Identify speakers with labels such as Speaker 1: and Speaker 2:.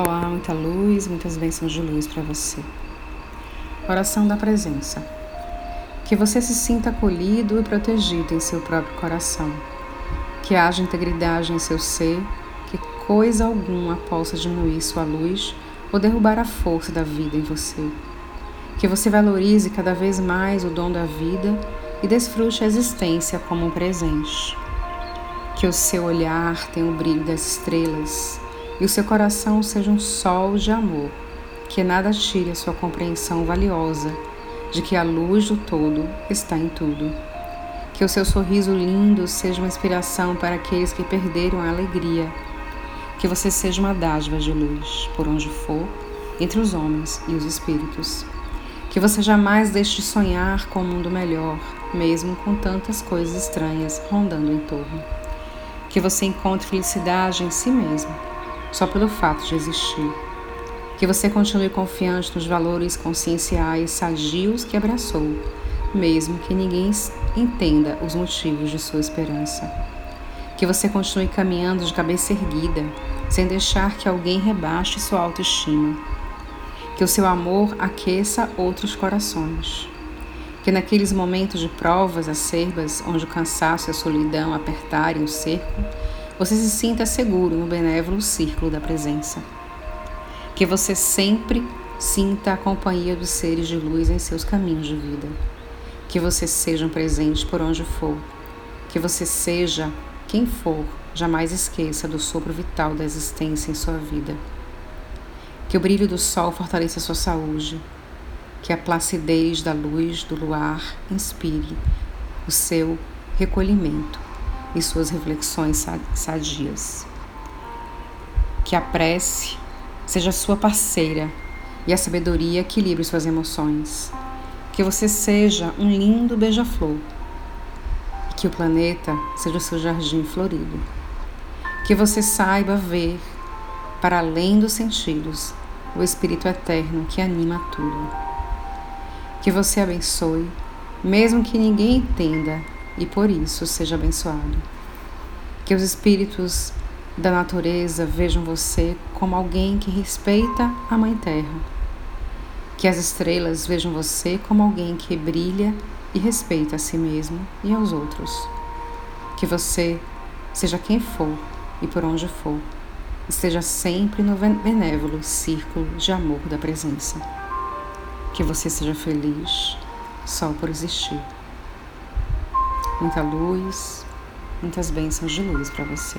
Speaker 1: Olá, muita luz, muitas bênçãos de luz para você. Oração da presença. Que você se sinta acolhido e protegido em seu próprio coração. Que haja integridade em seu ser, que coisa alguma possa diminuir sua luz ou derrubar a força da vida em você. Que você valorize cada vez mais o dom da vida e desfrute a existência como um presente. Que o seu olhar tenha o brilho das estrelas e o seu coração seja um sol de amor, que nada tire a sua compreensão valiosa de que a luz do todo está em tudo. Que o seu sorriso lindo seja uma inspiração para aqueles que perderam a alegria. Que você seja uma dádiva de luz, por onde for, entre os homens e os espíritos. Que você jamais deixe de sonhar com um mundo melhor, mesmo com tantas coisas estranhas rondando em torno. Que você encontre felicidade em si mesmo só pelo fato de existir. Que você continue confiante nos valores conscienciais sadios que abraçou, mesmo que ninguém entenda os motivos de sua esperança. Que você continue caminhando de cabeça erguida, sem deixar que alguém rebaixe sua autoestima. Que o seu amor aqueça outros corações. Que naqueles momentos de provas acerbas, onde o cansaço e a solidão apertarem o cerco, você se sinta seguro no benévolo círculo da presença. Que você sempre sinta a companhia dos seres de luz em seus caminhos de vida. Que você seja um presente por onde for. Que você seja quem for, jamais esqueça do sopro vital da existência em sua vida. Que o brilho do sol fortaleça sua saúde. Que a placidez da luz do luar inspire o seu recolhimento e suas reflexões sadias. Que a prece seja sua parceira e a sabedoria equilibre suas emoções. Que você seja um lindo beija-flor que o planeta seja o seu jardim florido. Que você saiba ver, para além dos sentidos, o Espírito Eterno que anima tudo. Que você abençoe, mesmo que ninguém entenda e por isso seja abençoado. Que os espíritos da natureza vejam você como alguém que respeita a Mãe Terra. Que as estrelas vejam você como alguém que brilha e respeita a si mesmo e aos outros. Que você, seja quem for e por onde for, esteja sempre no benévolo círculo de amor da presença. Que você seja feliz só por existir muita luz, muitas bênçãos de luz para você.